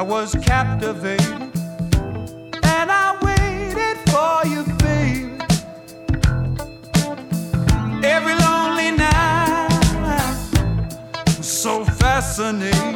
I was captivated. And I waited for you, baby. Every lonely night was so fascinating.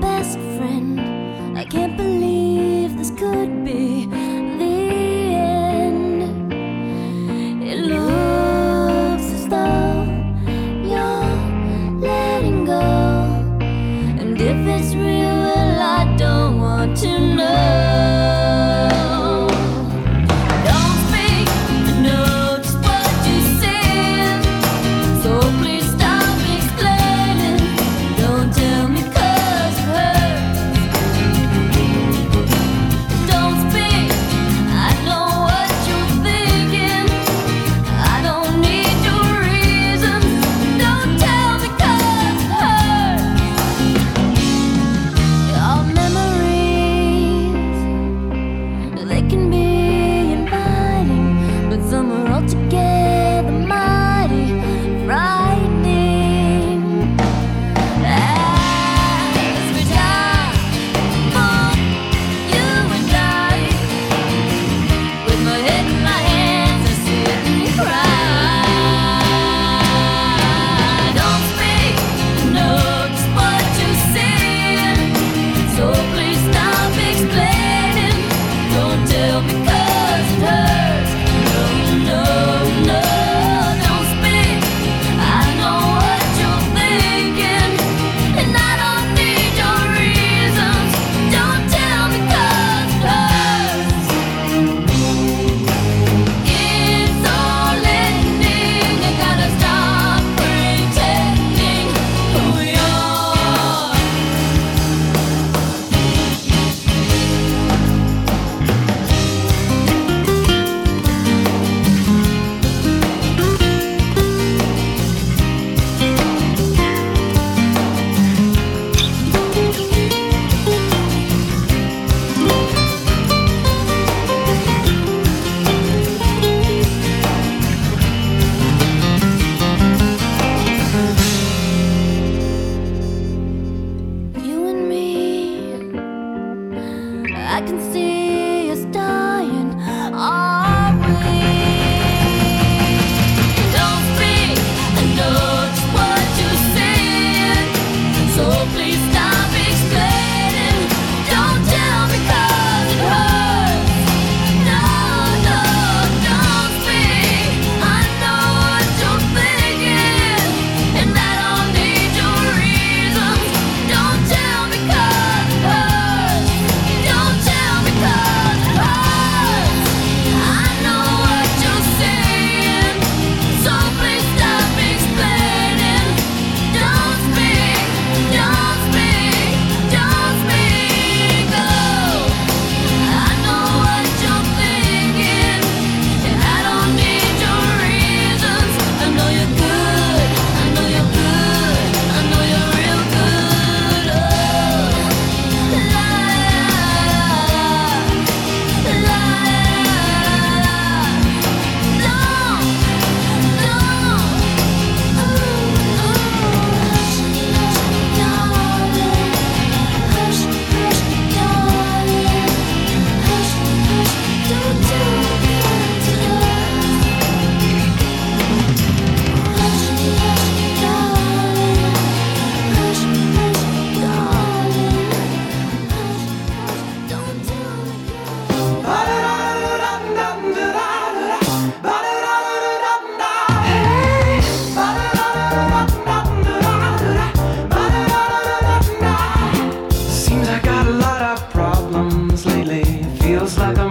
Best lately feels like a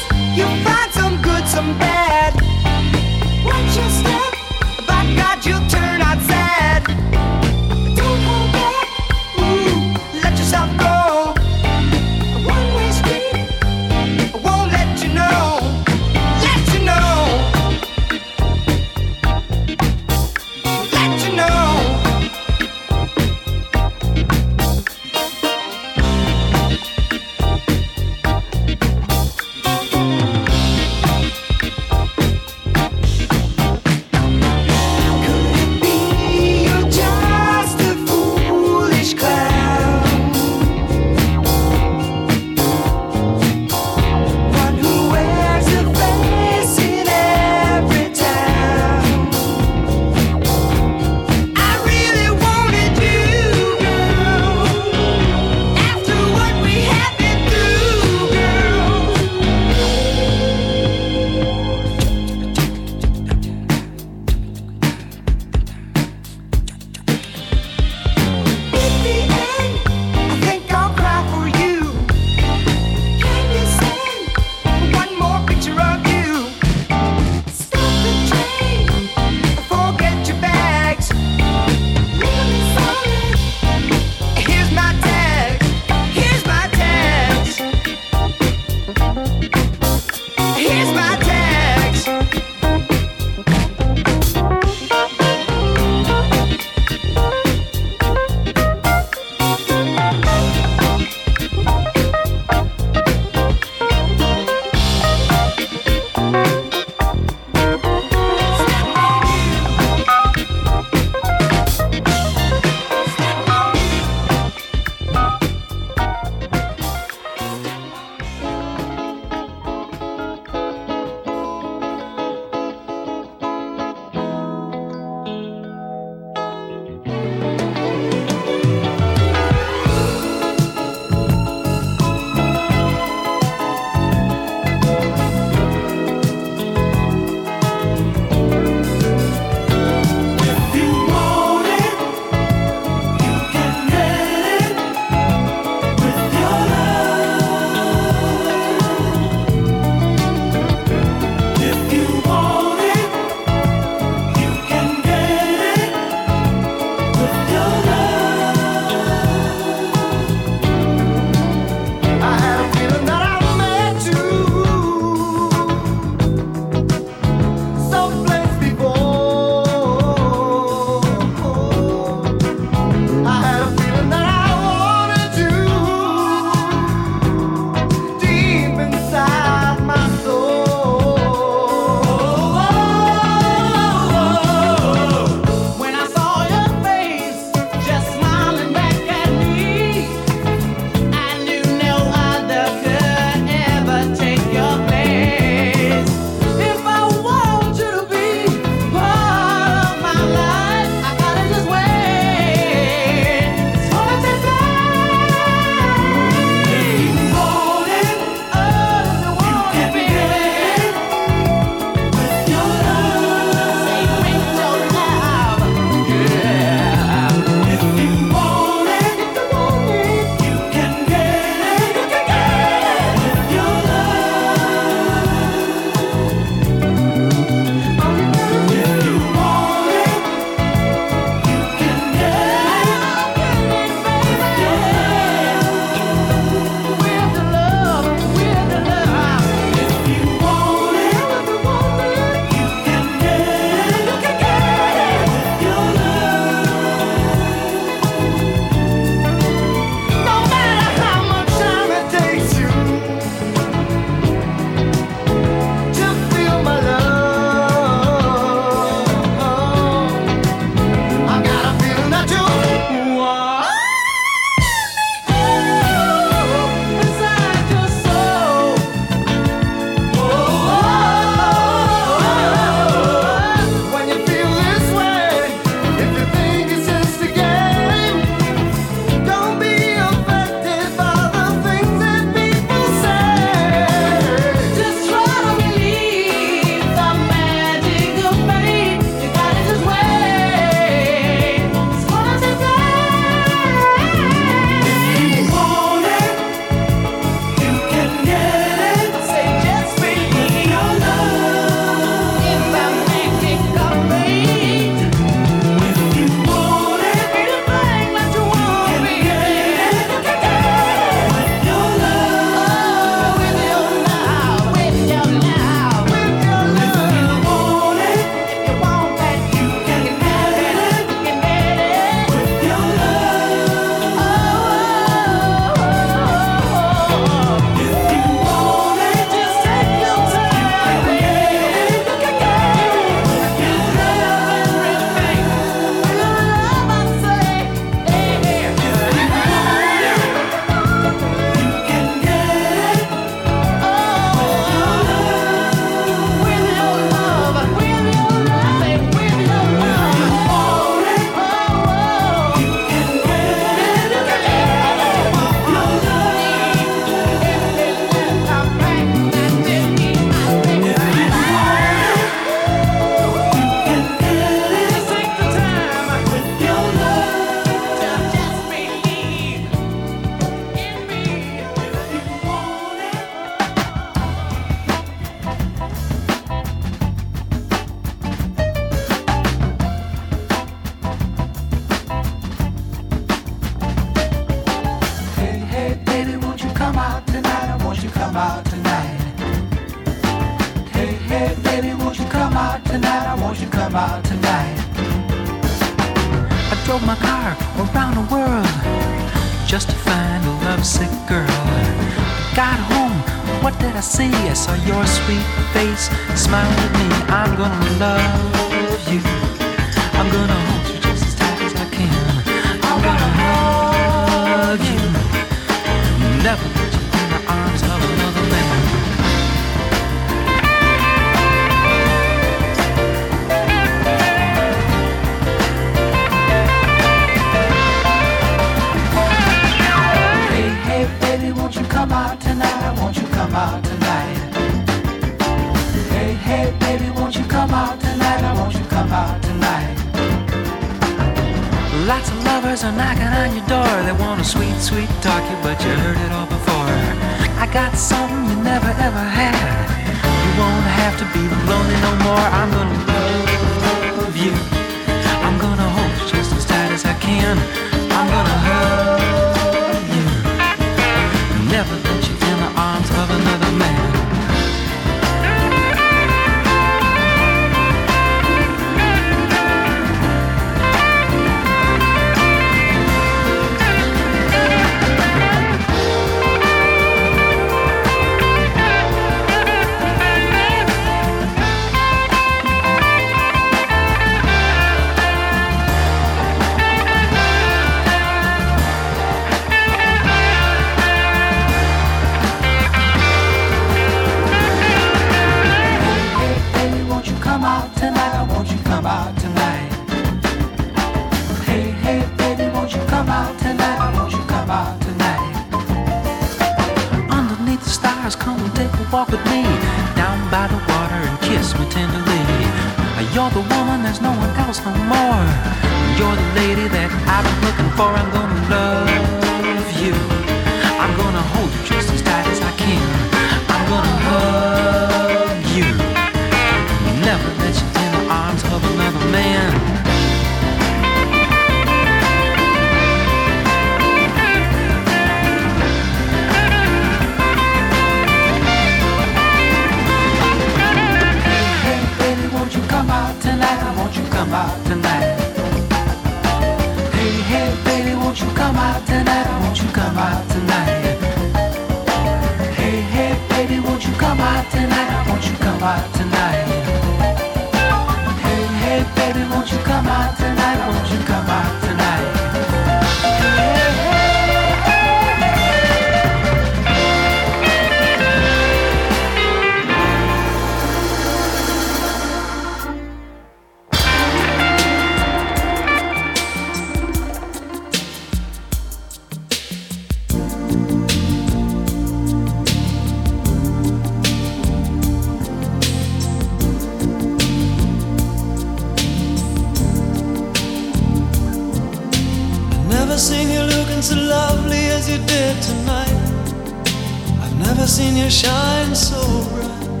I've seen you shine so bright.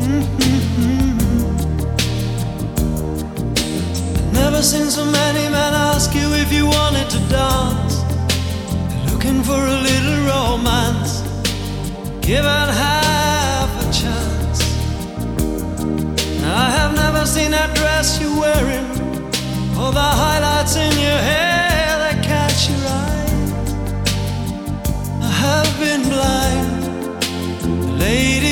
Mm-hmm. Never seen so many men ask you if you wanted to dance. Looking for a little romance. Give out half a chance. I have never seen that dress you're wearing, or the highlights in your hair. have been blind, lady.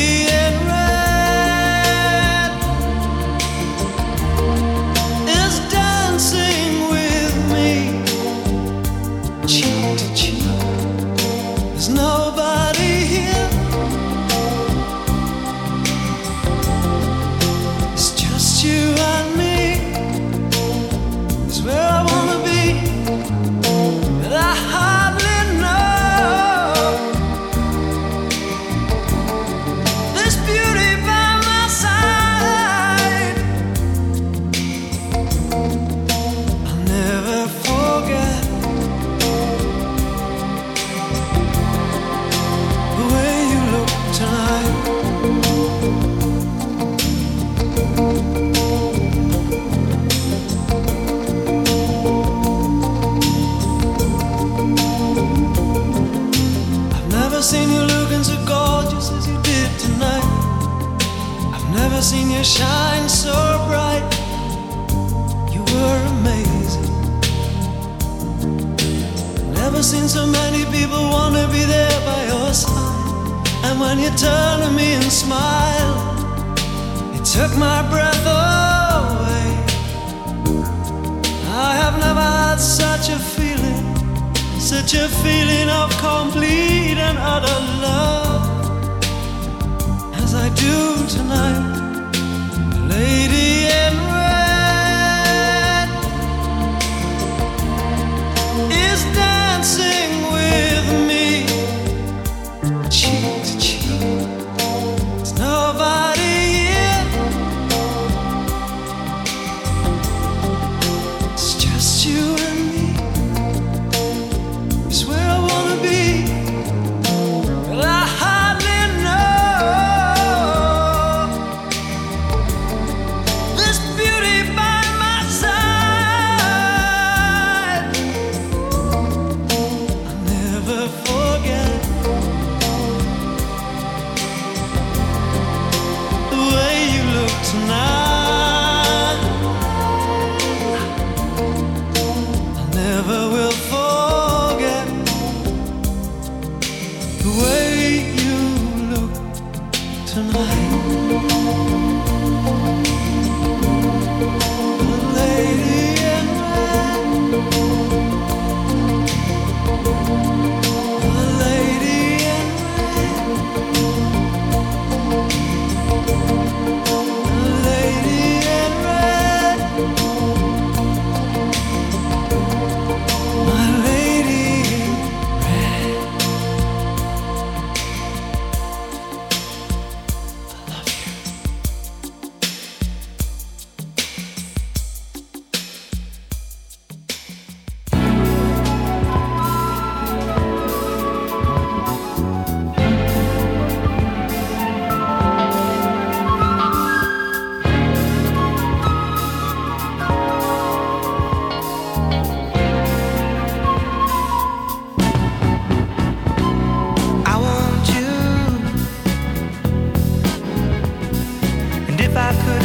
when you turned to me and smiled, it took my breath away. I have never had such a feeling, such a feeling of complete and utter love.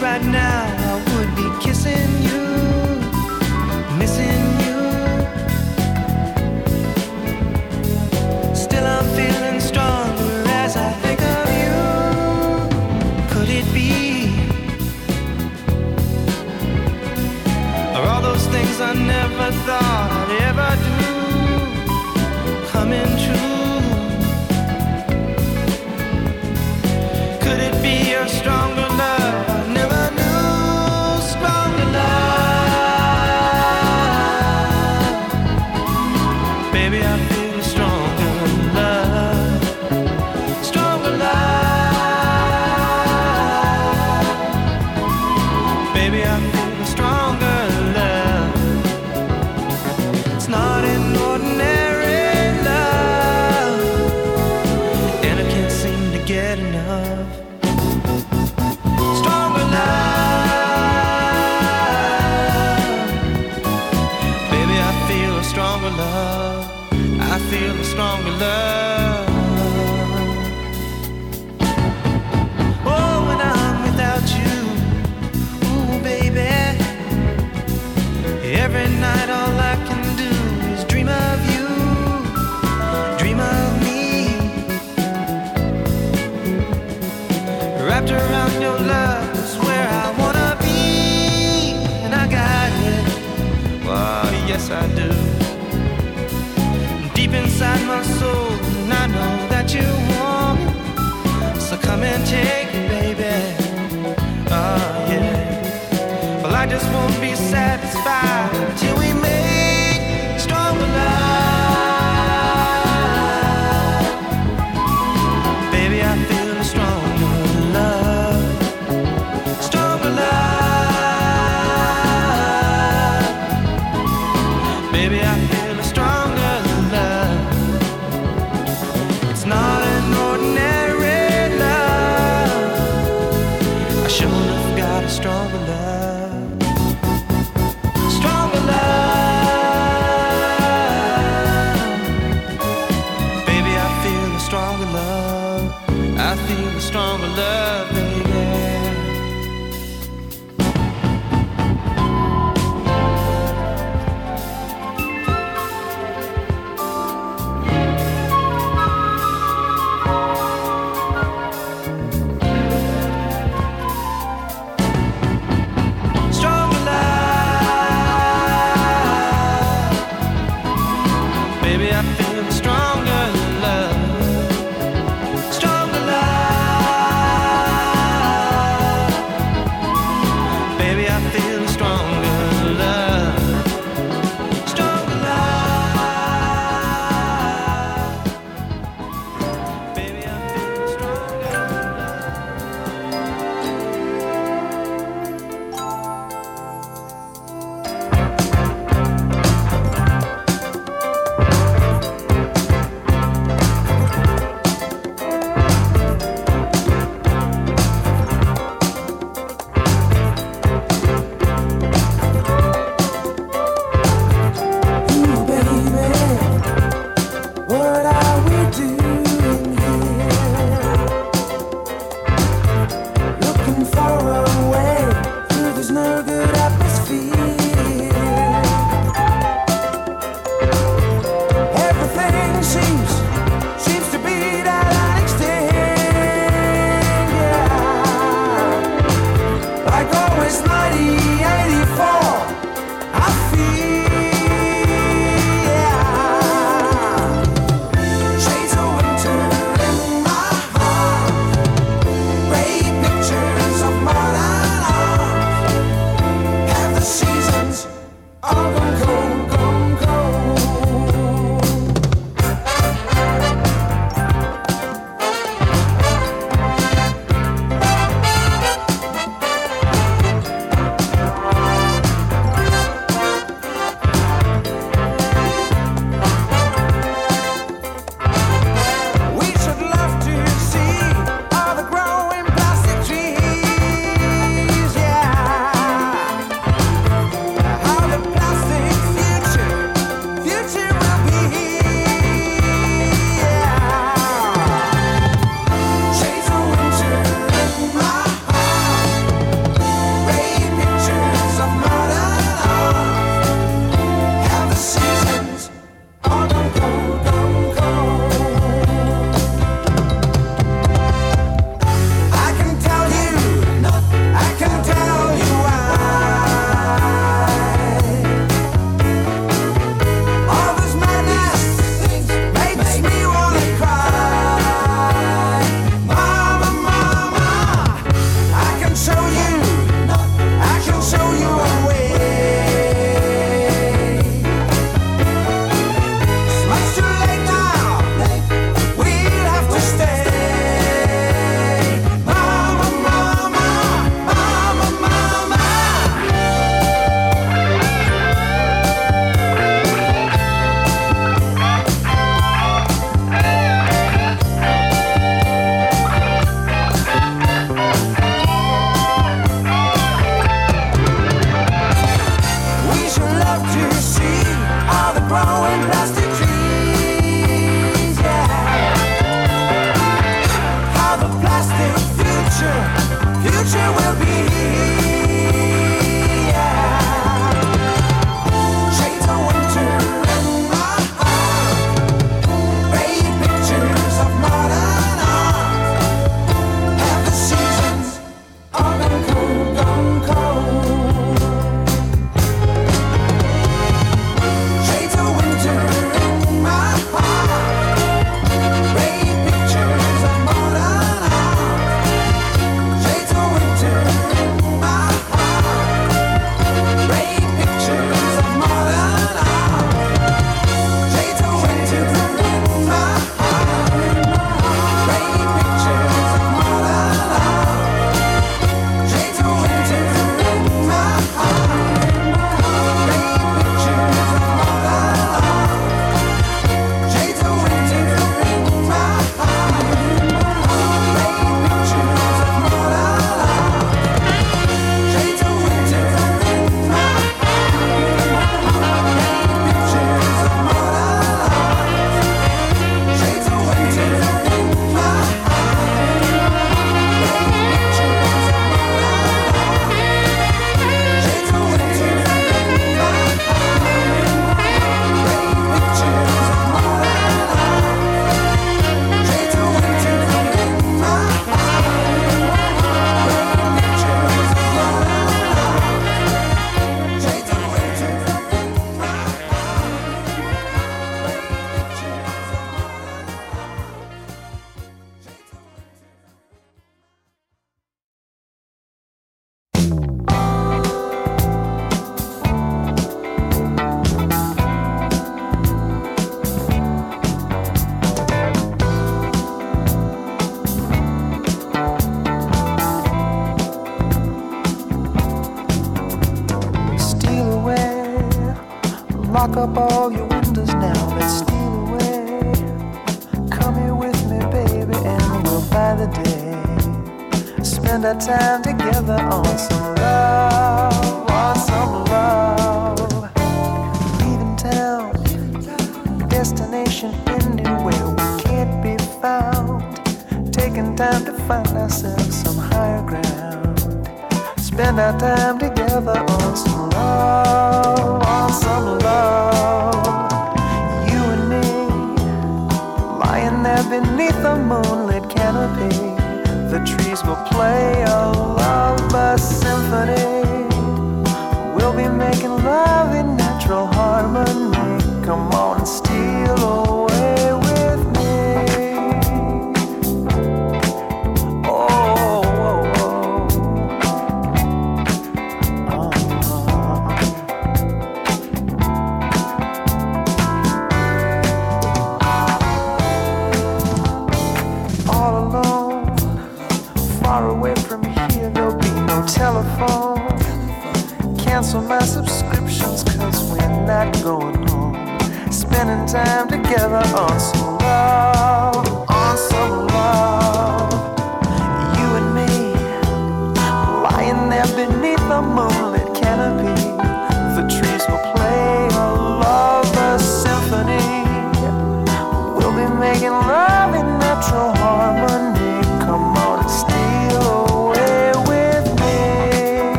right now, I would be kissing you, missing you. Still, I'm feeling stronger as I think of you. Could it be? Are all those things I never thought I'd ever do coming true? be sad.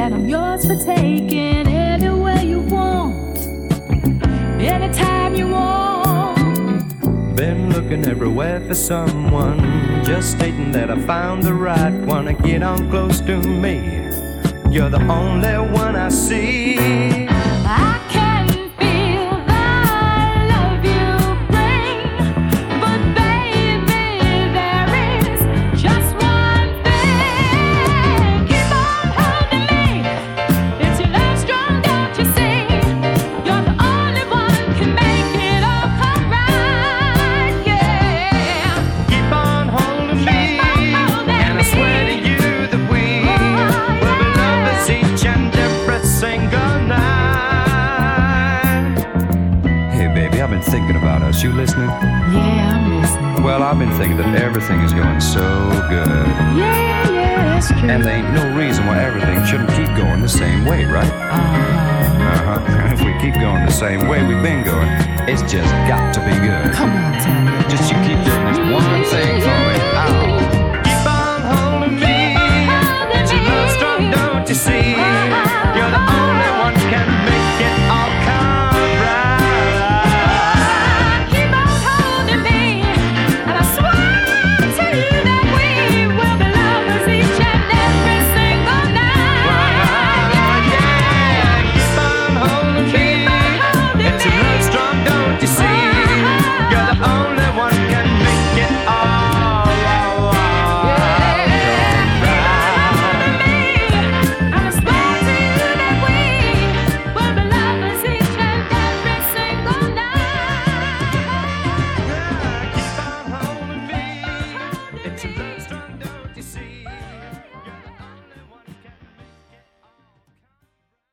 that I'm yours for taking anywhere you want, anytime you want. Been looking everywhere for someone, just stating that I found the right one to get on close to me. You're the only one I see. way, right? Uh-huh. Uh-huh. if we keep going the same way we've been going, it's just got to be good. Come on, Tango. Just you keep doing